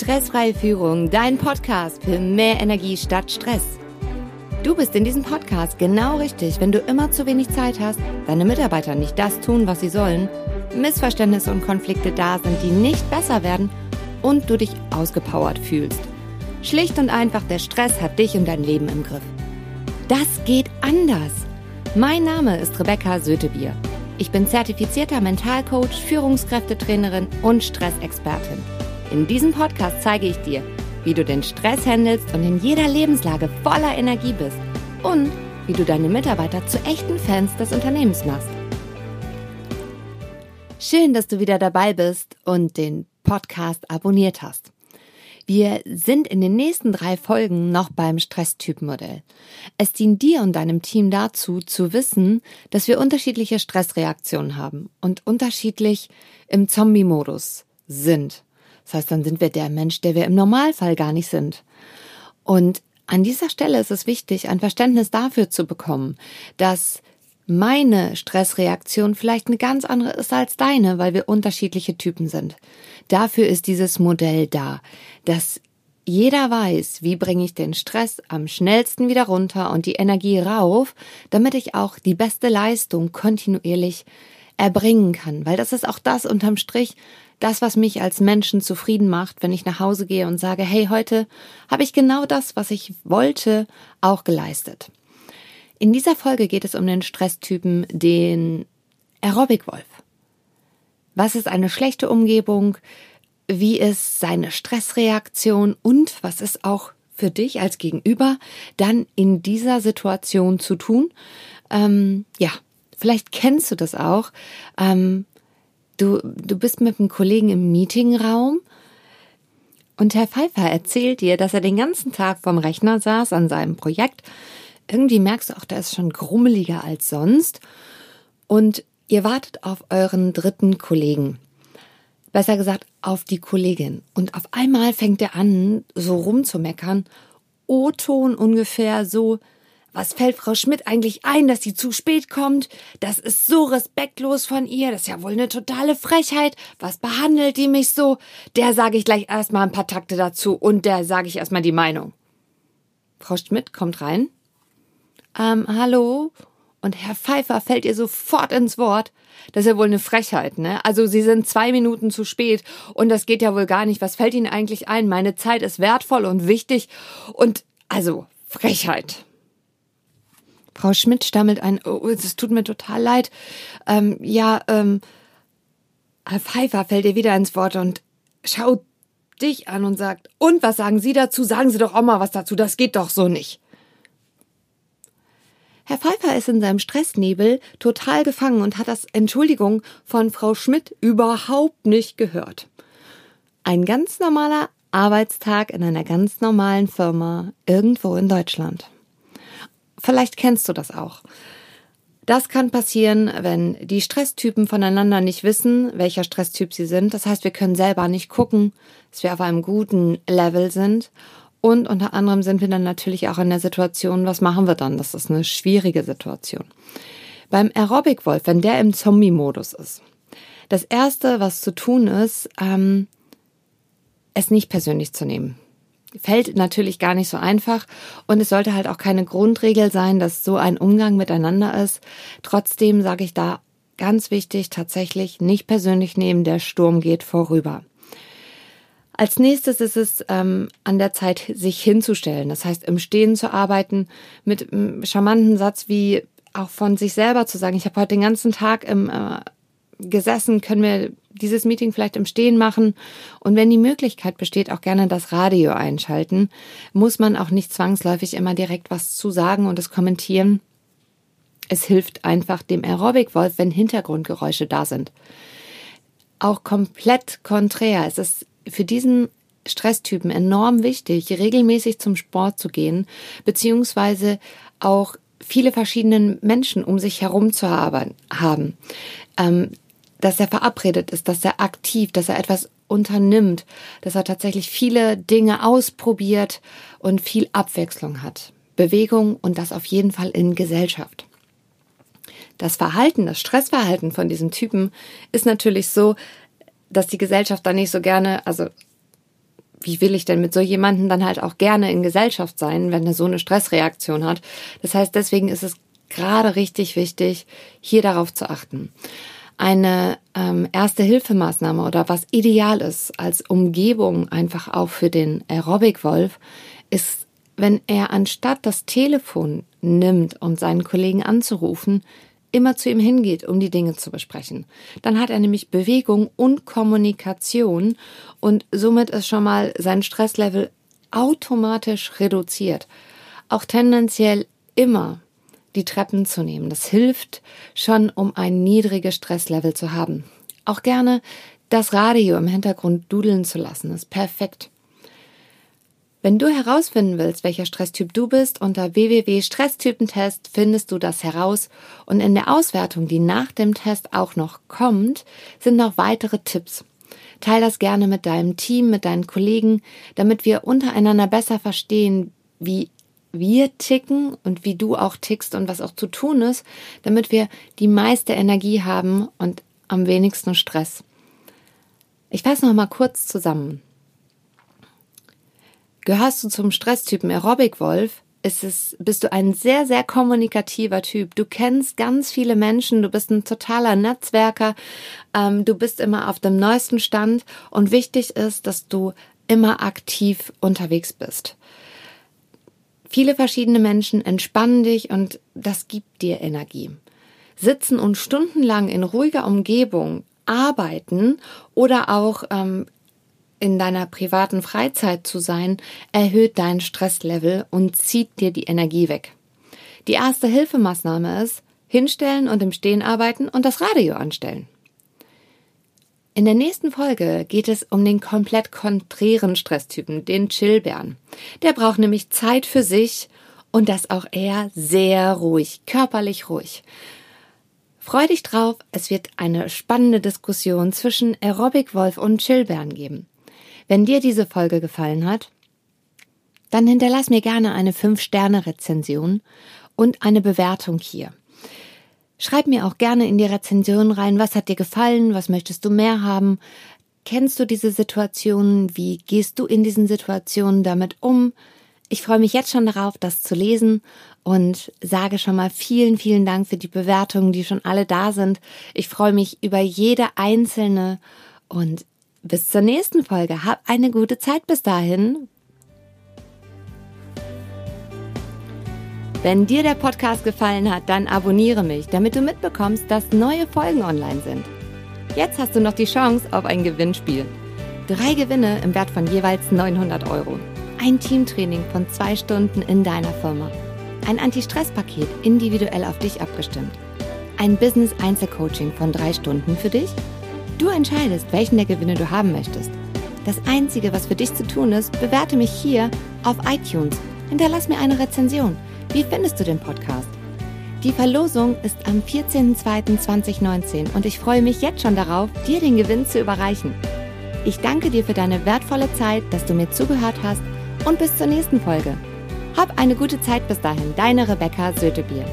Stressfreie Führung, dein Podcast für mehr Energie statt Stress. Du bist in diesem Podcast genau richtig, wenn du immer zu wenig Zeit hast, deine Mitarbeiter nicht das tun, was sie sollen, Missverständnisse und Konflikte da sind, die nicht besser werden und du dich ausgepowert fühlst. Schlicht und einfach, der Stress hat dich und dein Leben im Griff. Das geht anders. Mein Name ist Rebecca Sötebier. Ich bin zertifizierter Mentalcoach, Führungskräftetrainerin und Stressexpertin. In diesem Podcast zeige ich dir, wie du den Stress handelst und in jeder Lebenslage voller Energie bist und wie du deine Mitarbeiter zu echten Fans des Unternehmens machst. Schön, dass du wieder dabei bist und den Podcast abonniert hast. Wir sind in den nächsten drei Folgen noch beim Stresstypenmodell. Es dient dir und deinem Team dazu, zu wissen, dass wir unterschiedliche Stressreaktionen haben und unterschiedlich im Zombie-Modus sind. Das heißt, dann sind wir der Mensch, der wir im Normalfall gar nicht sind. Und an dieser Stelle ist es wichtig, ein Verständnis dafür zu bekommen, dass meine Stressreaktion vielleicht eine ganz andere ist als deine, weil wir unterschiedliche Typen sind. Dafür ist dieses Modell da, dass jeder weiß, wie bringe ich den Stress am schnellsten wieder runter und die Energie rauf, damit ich auch die beste Leistung kontinuierlich erbringen kann, weil das ist auch das unterm Strich, das, was mich als Menschen zufrieden macht, wenn ich nach Hause gehe und sage, hey, heute habe ich genau das, was ich wollte, auch geleistet. In dieser Folge geht es um den Stresstypen, den Aerobic-Wolf. Was ist eine schlechte Umgebung? Wie ist seine Stressreaktion? Und was ist auch für dich als Gegenüber dann in dieser Situation zu tun? Ähm, ja, vielleicht kennst du das auch. Ähm, Du, du bist mit einem Kollegen im Meetingraum und Herr Pfeiffer erzählt dir, dass er den ganzen Tag vom Rechner saß an seinem Projekt. Irgendwie merkst du auch, der ist schon grummeliger als sonst. Und ihr wartet auf euren dritten Kollegen. Besser gesagt, auf die Kollegin. Und auf einmal fängt er an, so rumzumeckern. O-Ton ungefähr so, was fällt Frau Schmidt eigentlich ein, dass sie zu spät kommt? Das ist so respektlos von ihr. Das ist ja wohl eine totale Frechheit. Was behandelt die mich so? Der sage ich gleich erstmal ein paar Takte dazu und der sage ich erstmal die Meinung. Frau Schmidt kommt rein. Ähm, hallo? Und Herr Pfeiffer fällt ihr sofort ins Wort. Das ist ja wohl eine Frechheit, ne? Also Sie sind zwei Minuten zu spät und das geht ja wohl gar nicht. Was fällt Ihnen eigentlich ein? Meine Zeit ist wertvoll und wichtig und also Frechheit. Frau Schmidt stammelt ein, oh, es tut mir total leid. Ähm, ja, ähm, Herr Pfeiffer fällt ihr wieder ins Wort und schaut dich an und sagt, und was sagen Sie dazu? Sagen Sie doch auch mal was dazu, das geht doch so nicht. Herr Pfeiffer ist in seinem Stressnebel total gefangen und hat das Entschuldigung von Frau Schmidt überhaupt nicht gehört. Ein ganz normaler Arbeitstag in einer ganz normalen Firma irgendwo in Deutschland. Vielleicht kennst du das auch. Das kann passieren, wenn die Stresstypen voneinander nicht wissen, welcher Stresstyp sie sind. Das heißt, wir können selber nicht gucken, dass wir auf einem guten Level sind. Und unter anderem sind wir dann natürlich auch in der Situation, was machen wir dann? Das ist eine schwierige Situation. Beim Aerobic Wolf, wenn der im Zombie-Modus ist, das erste, was zu tun ist, ähm, es nicht persönlich zu nehmen fällt natürlich gar nicht so einfach und es sollte halt auch keine Grundregel sein, dass so ein Umgang miteinander ist. Trotzdem sage ich da ganz wichtig, tatsächlich nicht persönlich nehmen, der Sturm geht vorüber. Als nächstes ist es ähm, an der Zeit, sich hinzustellen. Das heißt, im Stehen zu arbeiten, mit einem charmanten Satz wie auch von sich selber zu sagen, ich habe heute den ganzen Tag im äh, gesessen, können wir dieses Meeting vielleicht im Stehen machen und wenn die Möglichkeit besteht, auch gerne das Radio einschalten, muss man auch nicht zwangsläufig immer direkt was zu sagen und es kommentieren. Es hilft einfach dem Aerobic-Wolf, wenn Hintergrundgeräusche da sind. Auch komplett konträr. Es ist für diesen Stresstypen enorm wichtig, regelmäßig zum Sport zu gehen, beziehungsweise auch viele verschiedene Menschen um sich herum zu haben. Ähm, dass er verabredet ist, dass er aktiv, dass er etwas unternimmt, dass er tatsächlich viele Dinge ausprobiert und viel Abwechslung hat. Bewegung und das auf jeden Fall in Gesellschaft. Das Verhalten, das Stressverhalten von diesem Typen ist natürlich so, dass die Gesellschaft da nicht so gerne, also wie will ich denn mit so jemandem dann halt auch gerne in Gesellschaft sein, wenn er so eine Stressreaktion hat? Das heißt, deswegen ist es gerade richtig wichtig, hier darauf zu achten. Eine ähm, erste Hilfemaßnahme oder was ideal ist als Umgebung einfach auch für den Aerobic-Wolf, ist, wenn er anstatt das Telefon nimmt, um seinen Kollegen anzurufen, immer zu ihm hingeht, um die Dinge zu besprechen. Dann hat er nämlich Bewegung und Kommunikation und somit ist schon mal sein Stresslevel automatisch reduziert. Auch tendenziell immer die Treppen zu nehmen. Das hilft schon, um ein niedriges Stresslevel zu haben. Auch gerne das Radio im Hintergrund dudeln zu lassen, ist perfekt. Wenn du herausfinden willst, welcher Stresstyp du bist, unter www.stresstypentest findest du das heraus und in der Auswertung, die nach dem Test auch noch kommt, sind noch weitere Tipps. Teil das gerne mit deinem Team, mit deinen Kollegen, damit wir untereinander besser verstehen, wie wir ticken und wie du auch tickst und was auch zu tun ist, damit wir die meiste Energie haben und am wenigsten Stress. Ich fasse noch mal kurz zusammen. Gehörst du zum Stresstypen Aerobic Wolf? Ist es, bist du ein sehr, sehr kommunikativer Typ. Du kennst ganz viele Menschen, du bist ein totaler Netzwerker, ähm, du bist immer auf dem neuesten Stand und wichtig ist, dass du immer aktiv unterwegs bist. Viele verschiedene Menschen entspannen dich und das gibt dir Energie. Sitzen und stundenlang in ruhiger Umgebung arbeiten oder auch ähm, in deiner privaten Freizeit zu sein, erhöht dein Stresslevel und zieht dir die Energie weg. Die erste Hilfemaßnahme ist, hinstellen und im Stehen arbeiten und das Radio anstellen. In der nächsten Folge geht es um den komplett konträren Stresstypen, den Chillbären. Der braucht nämlich Zeit für sich und das auch eher sehr ruhig, körperlich ruhig. Freu dich drauf, es wird eine spannende Diskussion zwischen Aerobic Wolf und Chillbären geben. Wenn dir diese Folge gefallen hat, dann hinterlass mir gerne eine 5-Sterne-Rezension und eine Bewertung hier. Schreib mir auch gerne in die Rezension rein, was hat dir gefallen, was möchtest du mehr haben. Kennst du diese Situationen? Wie gehst du in diesen Situationen damit um? Ich freue mich jetzt schon darauf, das zu lesen und sage schon mal vielen, vielen Dank für die Bewertungen, die schon alle da sind. Ich freue mich über jede einzelne und bis zur nächsten Folge. Hab eine gute Zeit bis dahin. Wenn dir der Podcast gefallen hat, dann abonniere mich, damit du mitbekommst, dass neue Folgen online sind. Jetzt hast du noch die Chance auf ein Gewinnspiel. Drei Gewinne im Wert von jeweils 900 Euro. Ein Teamtraining von zwei Stunden in deiner Firma. Ein Anti-Stress-Paket individuell auf dich abgestimmt. Ein Business-Einzelcoaching von drei Stunden für dich. Du entscheidest, welchen der Gewinne du haben möchtest. Das Einzige, was für dich zu tun ist, bewerte mich hier auf iTunes. Hinterlass mir eine Rezension wie findest du den Podcast? Die Verlosung ist am 14.02.2019 und ich freue mich jetzt schon darauf, dir den Gewinn zu überreichen. Ich danke dir für deine wertvolle Zeit, dass du mir zugehört hast und bis zur nächsten Folge. Hab eine gute Zeit bis dahin, deine Rebecca Sötebier.